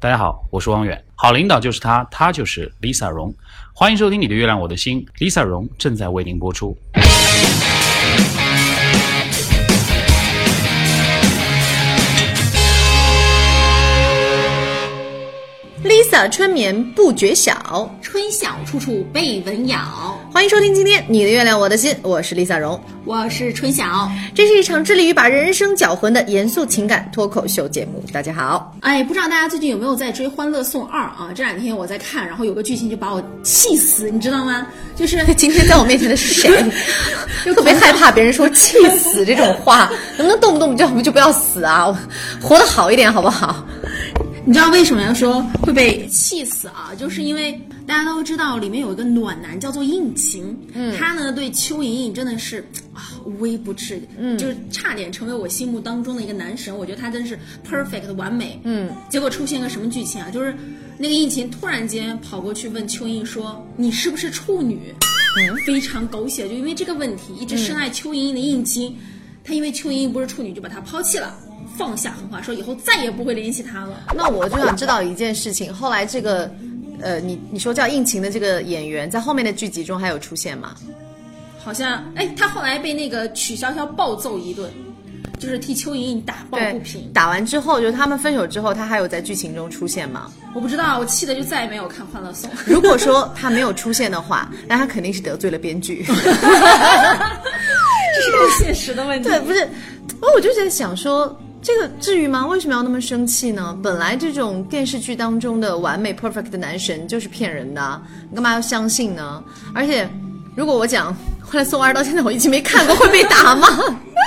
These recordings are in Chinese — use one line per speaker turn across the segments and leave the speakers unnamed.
大家好，我是汪远。好领导就是他，他就是 Lisa 荣。欢迎收听《你的月亮我的心》，Lisa 荣正在为您播出。
春眠不觉晓，
春晓处处被蚊咬。
欢迎收听今天《你的月亮我的心》，我是 Lisa 荣。
我是春晓，
这是一场致力于把人生搅浑的严肃情感脱口秀节目。大家好，
哎，不知道大家最近有没有在追《欢乐颂二》啊？这两天我在看，然后有个剧情就把我气死，你知道吗？就是
今天在我面前的是谁？就 特别害怕别人说“气死”这种话，能不能动不动就就不要死啊？活得好一点好不好？
你知道为什么要说会被气死啊？就是因为大家都知道里面有一个暖男叫做应勤，嗯，他呢对邱莹莹真的是啊无微不至，嗯，就是差点成为我心目当中的一个男神。我觉得他真是 perfect 完美，嗯。结果出现个什么剧情啊？就是那个应勤突然间跑过去问邱莹莹说：“你是不是处女？”嗯，非常狗血，就因为这个问题一直深爱邱莹莹的应勤，他因为邱莹莹不是处女就把她抛弃了。放下狠话，说以后再也不会联系他了。
那我就想知道一件事情，后来这个，呃，你你说叫应勤的这个演员，在后面的剧集中还有出现吗？
好像，哎，他后来被那个曲筱绡暴揍一顿，就是替邱莹莹打抱不平。
打完之后，就他们分手之后，他还有在剧情中出现吗？
我不知道，我气的就再也没有看《欢乐颂》。
如果说他没有出现的话，那他肯定是得罪了编剧。这是
个现实的问题。
对，不是，我我就在想说。这个至于吗？为什么要那么生气呢？本来这种电视剧当中的完美 perfect 的男神就是骗人的，你干嘛要相信呢？而且，如果我讲后来宋二到现在我一直没看过，会被打吗？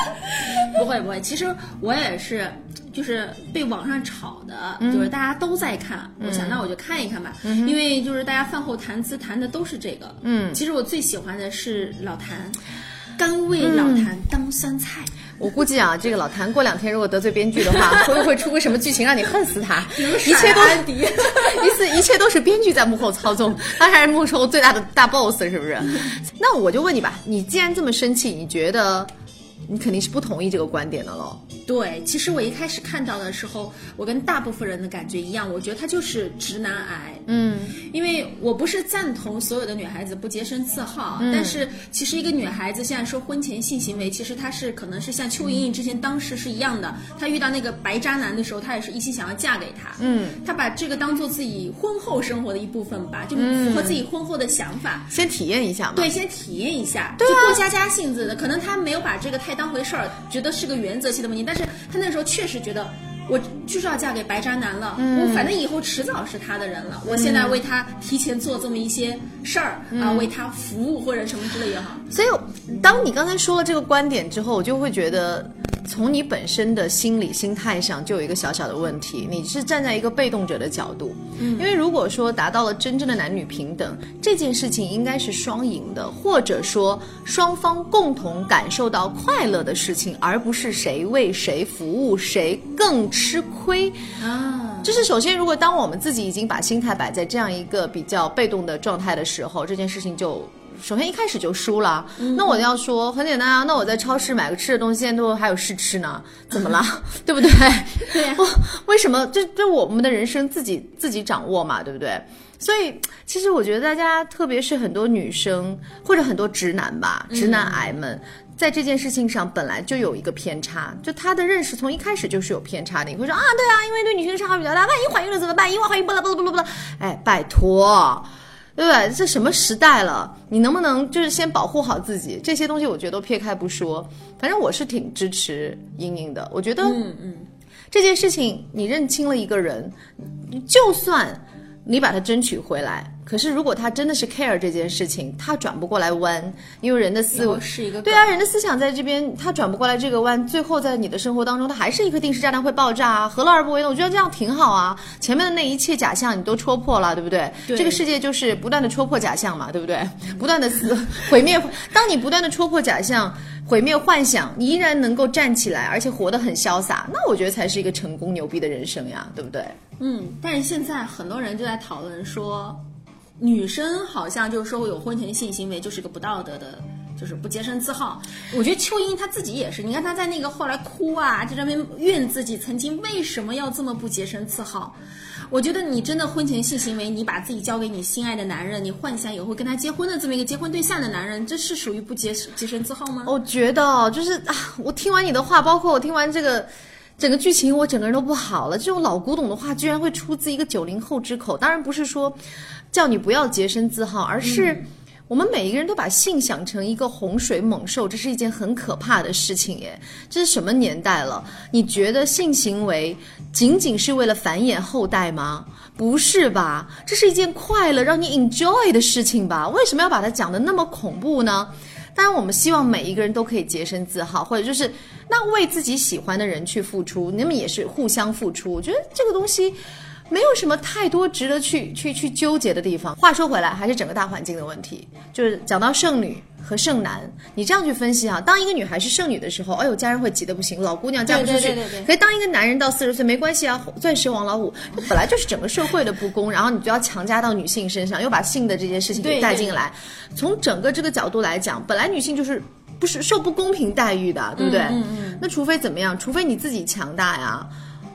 不会不会，其实我也是，就是被网上炒的，就是大家都在看，我想那我就看一看吧，因为就是大家饭后谈资谈的都是这个。嗯，其实我最喜欢的是老谭，甘为老谭当酸菜。
我估计啊，这个老谭过两天如果得罪编剧的话，会不会出个什么剧情让你恨死他？一切都
安迪，
一次一切都是编剧在幕后操纵，他还是幕后最大的大 boss，是不是？那我就问你吧，你既然这么生气，你觉得？你肯定是不同意这个观点的喽。
对，其实我一开始看到的时候，我跟大部分人的感觉一样，我觉得他就是直男癌。嗯，因为我不是赞同所有的女孩子不洁身自好，但是其实一个女孩子现在说婚前性行为，其实她是可能是像邱莹莹之前当时是一样的，她遇到那个白渣男的时候，她也是一心想要嫁给他。嗯，她把这个当做自己婚后生活的一部分吧，就符合自己婚后的想法。
先体验一下嘛。
对，先体验一下，就过家家性子的，可能她没有把这个太。当回事儿，觉得是个原则性的问题，但是他那时候确实觉得，我就是要嫁给白渣男了，我反正以后迟早是他的人了，我现在为他提前做这么一些事儿啊，为他服务或者什么之类也好。
所以，当你刚才说了这个观点之后，我就会觉得。从你本身的心理心态上，就有一个小小的问题，你是站在一个被动者的角度。嗯，因为如果说达到了真正的男女平等，这件事情应该是双赢的，或者说双方共同感受到快乐的事情，而不是谁为谁服务，谁更吃亏啊。就是首先，如果当我们自己已经把心态摆在这样一个比较被动的状态的时候，这件事情就。首先一开始就输了，那我要说很简单啊，那我在超市买个吃的东西，现在都还有试吃呢，怎么了？对不对？
对，
为什么？这这我们的人生自己自己掌握嘛，对不对？所以其实我觉得大家，特别是很多女生或者很多直男吧，直男癌们，在这件事情上本来就有一个偏差，就他的认识从一开始就是有偏差的。你会说啊，对啊，因为对女性伤害比较大，万一怀孕了怎么办？意外怀孕，巴拉巴拉巴拉巴拉，哎，拜托。对不对？这什么时代了？你能不能就是先保护好自己？这些东西我觉得都撇开不说。反正我是挺支持莹莹的。我觉得，嗯嗯，这件事情你认清了一个人，就算你把它争取回来。可是，如果他真的是 care 这件事情，他转不过来弯，因为人的思维
是一个
对啊，人的思想在这边，他转不过来这个弯，最后在你的生活当中，他还是一颗定时炸弹会爆炸啊，何乐而不为呢？我觉得这样挺好啊，前面的那一切假象你都戳破了，对不对？这个世界就是不断的戳破假象嘛，对不对？不断的撕毁灭，当你不断的戳破假象，毁灭幻想，你依然能够站起来，而且活得很潇洒，那我觉得才是一个成功牛逼的人生呀，对不对？
嗯，但是现在很多人就在讨论说。女生好像就是说有婚前性行为就是个不道德的，就是不洁身自好。我觉得秋英她自己也是，你看她在那个后来哭啊，在这边怨自己曾经为什么要这么不洁身自好。我觉得你真的婚前性行为，你把自己交给你心爱的男人，你幻想以后跟他结婚的这么一个结婚对象的男人，这是属于不洁洁身自好吗？
我觉得哦，就是啊，我听完你的话，包括我听完这个整个剧情，我整个人都不好了。这种老古董的话，居然会出自一个九零后之口，当然不是说叫你不要洁身自好，而是。我们每一个人都把性想成一个洪水猛兽，这是一件很可怕的事情耶！这是什么年代了？你觉得性行为仅仅是为了繁衍后代吗？不是吧？这是一件快乐、让你 enjoy 的事情吧？为什么要把它讲的那么恐怖呢？当然，我们希望每一个人都可以洁身自好，或者就是那为自己喜欢的人去付出，你们也是互相付出。我觉得这个东西。没有什么太多值得去去去纠结的地方。话说回来，还是整个大环境的问题。就是讲到剩女和剩男，你这样去分析哈，当一个女孩是剩女的时候，哎呦，家人会急得不行，老姑娘嫁不出去。
对对对对。
可是当一个男人到四十岁，没关系啊，钻石王老五，本来就是整个社会的不公，然后你就要强加到女性身上，又把性的这件事情给带进来。从整个这个角度来讲，本来女性就是不是受不公平待遇的，对不对？
嗯嗯。
那除非怎么样？除非你自己强大呀。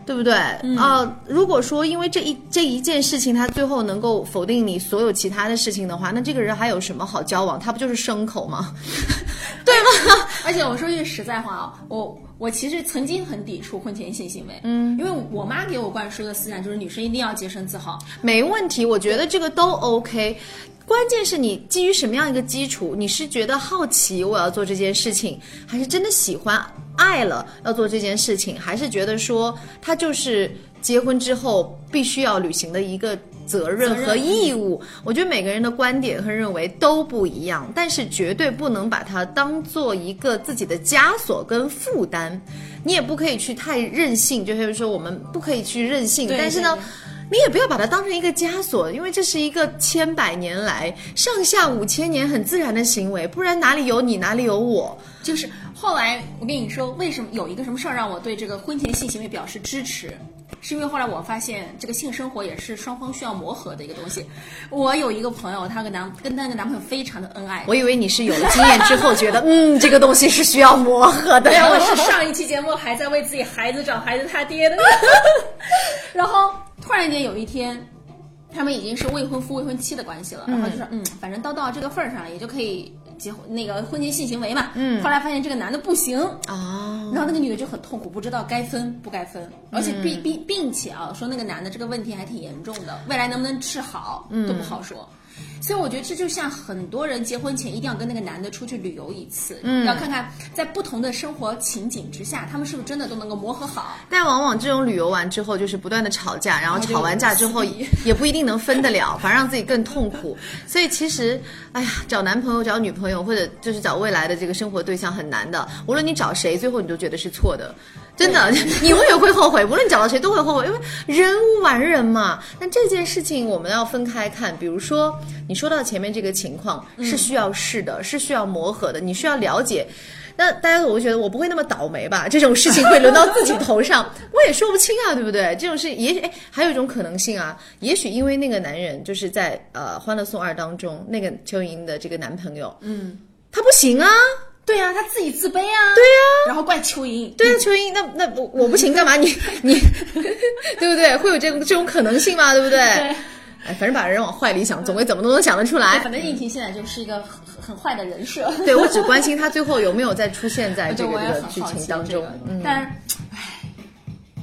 对不对啊？如果说因为这一这一件事情，他最后能够否定你所有其他的事情的话，那这个人还有什么好交往？他不就是牲口吗？对吗？
而且我说句实在话啊，我我其实曾经很抵触婚前性行为，嗯，因为我妈给我灌输的思想就是女生一定要洁身自好。
没问题，我觉得这个都 OK。关键是你基于什么样一个基础？你是觉得好奇我要做这件事情，还是真的喜欢爱了要做这件事情，还是觉得说它就是结婚之后必须要履行的一个责任和义务？我觉得每个人的观点和认为都不一样，但是绝对不能把它当做一个自己的枷锁跟负担。你也不可以去太任性，就是说我们不可以去任性，但是呢。你也不要把它当成一个枷锁，因为这是一个千百年来、上下五千年很自然的行为，不然哪里有你，哪里有我？
就是后来我跟你说，为什么有一个什么事儿让我对这个婚前性行为表示支持？是因为后来我发现，这个性生活也是双方需要磨合的一个东西。我有一个朋友，她跟男跟那个男朋友非常的恩爱。
我以为你是有了经验之后觉得，嗯，这个东西是需要磨合的。
我是上一期节目还在为自己孩子找孩子他爹的，然后。突然间有一天，他们已经是未婚夫未婚妻的关系了，然后就说，嗯，反正都到这个份儿上了，也就可以结婚那个婚前性行为嘛。嗯。后来发现这个男的不行啊，然后那个女的就很痛苦，不知道该分不该分，而且并并并且啊，说那个男的这个问题还挺严重的，未来能不能治好都不好说。所以我觉得这就像很多人结婚前一定要跟那个男的出去旅游一次，嗯，要看看在不同的生活情景之下，他们是不是真的都能够磨合好。
但往往这种旅游完之后，就是不断的吵架，然后吵完架之后 也不一定能分得了，反而让自己更痛苦。所以其实，哎呀，找男朋友、找女朋友或者就是找未来的这个生活对象很难的。无论你找谁，最后你都觉得是错的。真的，你永远会后悔，无论找到谁都会后悔，因为人无完人嘛。那这件事情我们要分开看，比如说你说到前面这个情况是需要试的，是需要磨合的，你需要了解。那大家我会觉得我不会那么倒霉吧？这种事情会轮到自己头上，我也说不清啊，对不对？这种事也许哎，还有一种可能性啊，也许因为那个男人就是在呃《欢乐颂二》当中那个邱莹的这个男朋友，嗯，他不行啊。
对呀，他自己自卑啊。
对呀，
然后怪蚯蚓。
对呀，蚯蚓，那那我我不行，干嘛你 你，对不对？会有这种这种可能性吗？对不对？哎，反正把人往坏里想，总归怎么都能想得出来。
反正应婷现在就是一个很很坏的人设。
对我只关心他最后有没有再出现在 这个这个剧情当中。
嗯但是，唉，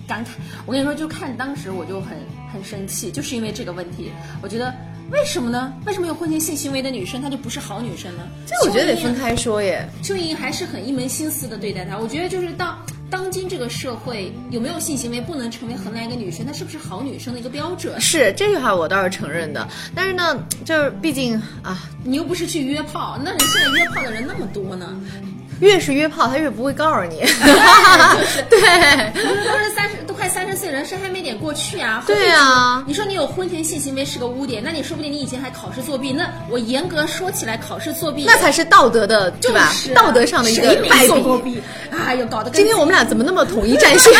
感慨，我跟你说，就看当时我就很很生气，就是因为这个问题，我觉得。为什么呢？为什么有婚前性行为的女生她就不是好女生呢？
这我觉得得分开说耶。
邱莹还是很一门心思的对待他。我觉得就是当当今这个社会，有没有性行为不能成为衡量一个女生她是不是好女生的一个标准。
是这句话我倒是承认的，但是呢，就是毕竟啊，
你又不是去约炮，那你现在约炮的人那么多呢？
越是约炮，他越不会告诉你。
对，都是三十，都快三十岁人，生还没点过去啊。
对啊，
你说你有婚前性行为是个污点，那你说不定你以前还考试作弊。那我严格说起来，考试作弊
那才是道德的，对吧？道德上的一个败
笔。哎呦，搞得
今天我们俩怎么那么统一战线？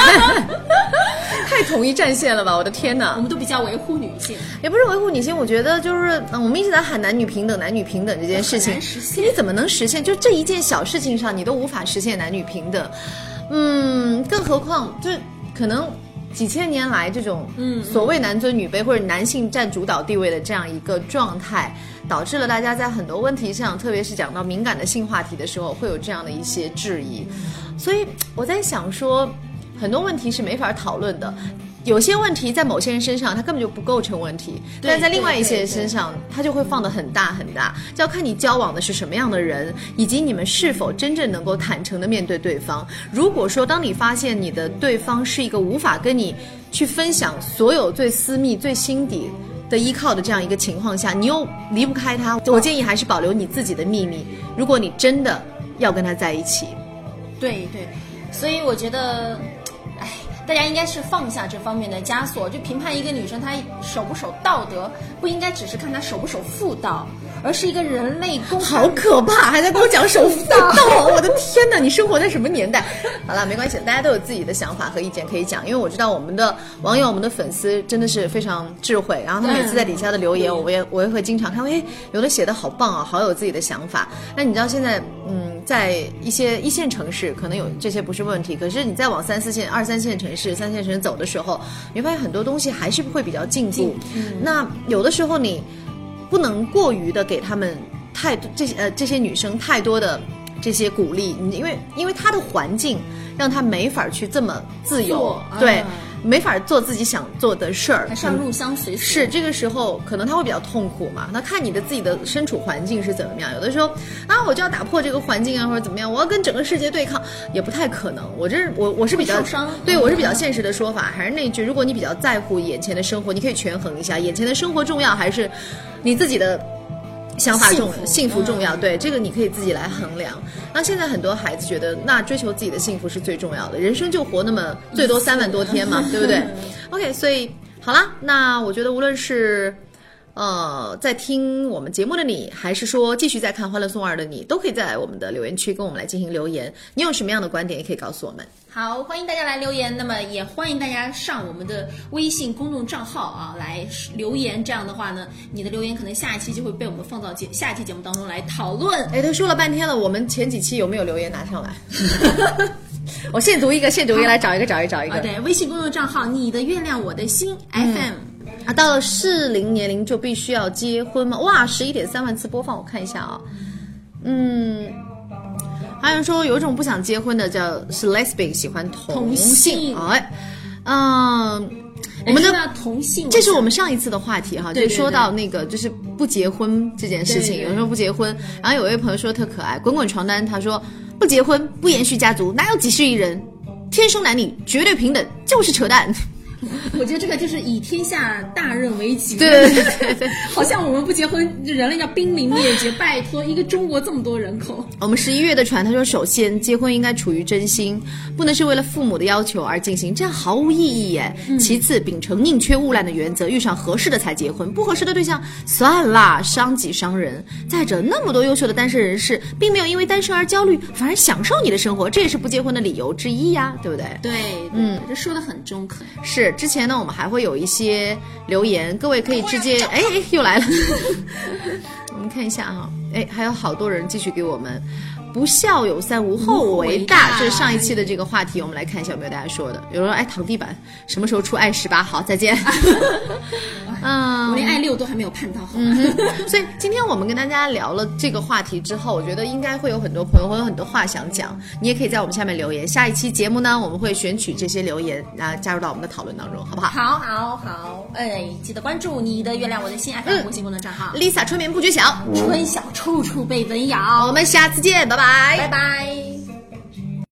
太统一战线了吧！我的天哪，
我们都比较维护女性，
也不是维护女性。我觉得就是，我们一直在喊男女平等，男女平等这件事情，你怎么能实现？就这一件小事情上，你都无法实现男女平等，嗯，更何况就可能几千年来这种嗯所谓男尊女卑或者男性占主导地位的这样一个状态，导致了大家在很多问题上，特别是讲到敏感的性话题的时候，会有这样的一些质疑。所以我在想说，很多问题是没法讨论的。有些问题在某些人身上，他根本就不构成问题，
对
但在另外一些人身上，他就会放得很大很大。就要看你交往的是什么样的人，以及你们是否真正能够坦诚的面对对方。如果说当你发现你的对方是一个无法跟你去分享所有最私密、最心底的依靠的这样一个情况下，你又离不开他，我建议还是保留你自己的秘密。如果你真的要跟他在一起，
对对，所以我觉得，哎，大家应该是放下这方面的枷锁，就评判一个女生她守不守道德，不应该只是看她守不守妇道，而是一个人类公
好可怕，还在跟我讲守妇 道，我的天哪！你生活在什么年代？好了，没关系，大家都有自己的想法和意见可以讲，因为我知道我们的网友、我们的粉丝真的是非常智慧，然后他每次在底下的留言，我也我也会经常看，哎，有的写的好棒啊，好有自己的想法。那你知道现在，嗯，在一些一线城市可能有这些不是问题，可是你再往三四线、二三线城市、三线城市走的时候，你会发现很多东西还是会比较进步。那有的时候你。不能过于的给他们太多这些呃这些女生太多的这些鼓励，因为因为她的环境让她没法去这么自由，对
啊，
没法做自己想做的事儿，
还是要入乡随俗。
是这个时候，可能他会比较痛苦嘛。那看你的自己的身处环境是怎么样。有的时候啊，我就要打破这个环境啊，或者怎么样，我要跟整个世界对抗，也不太可能。我这是我我是比较对我是比较现实的说法，还是那句，如果你比较在乎眼前的生活，你可以权衡一下，眼前的生活重要还是你自己的。想法重
幸福
幸福重要，
嗯
对这个你可以自己来衡量。那现在很多孩子觉得，那追求自己的幸福是最重要的，人生就活那么最多三万多天嘛，对不对？OK，所以好啦，那我觉得无论是呃在听我们节目的你，还是说继续在看《欢乐颂二》的你，都可以在我们的留言区跟我们来进行留言。你有什么样的观点，也可以告诉我们。
好，欢迎大家来留言。那么也欢迎大家上我们的微信公众账号啊来留言。这样的话呢，你的留言可能下一期就会被我们放到节下一期节目当中来讨论。
哎，都说了半天了，我们前几期有没有留言拿上来？我现读一个，现读一个，来找一个，找一个，找一个。
啊，对，微信公众账号“你的月亮我的心 FM”。
啊，到了适龄年龄就必须要结婚吗？哇，十一点三万次播放，我看一下啊。嗯，还有人说有一种不想结婚的叫是 lesbian，喜欢同
同性
哎，嗯，我们的
同性，
这是我们上一次的话题哈，
对
就说到那个就是不结婚这件事情，有人说不结婚，然后有一位朋友说特可爱，滚滚床单，他说不结婚不延续家族，哪有几十亿人？天生男女绝对平等就是扯淡。
我觉得这个就是以天下大任为己。
对对对对，
好像我们不结婚，人类要濒临灭绝。拜托，一个中国这么多人口，
我们十一月的船，他说，首先结婚应该处于真心，不能是为了父母的要求而进行，这样毫无意义耶。其次，秉承宁缺毋滥的原则，遇上合适的才结婚，不合适的对象算啦，伤己伤人。再者，那么多优秀的单身人士，并没有因为单身而焦虑，反而享受你的生活，这也是不结婚的理由之一呀，对不对？
对，嗯，这说的很中肯。
是，之前呢，我们还会有一些留言，各位可以直接，哎哎，又来了，我们看一下哈，哎，还有好多人继续给我们。不孝有三，无后为大。这是上一期的这个话题，我们来看一下有没有大家说的。有人说，哎，躺地板什么时候出爱十八？好，再见。嗯，
我连爱六都还没有盼到，好吧？
所以今天我们跟大家聊了这个话题之后，我觉得应该会有很多朋友会有很多话想讲，你也可以在我们下面留言。下一期节目呢，我们会选取这些留言，啊加入到我们的讨论当中，好不好？
好好好，哎，记得关注你的月亮我的心 FM 微信公众账号
，Lisa 春眠不觉晓，
春晓处处被蚊咬
我，们下次见，拜拜
拜拜。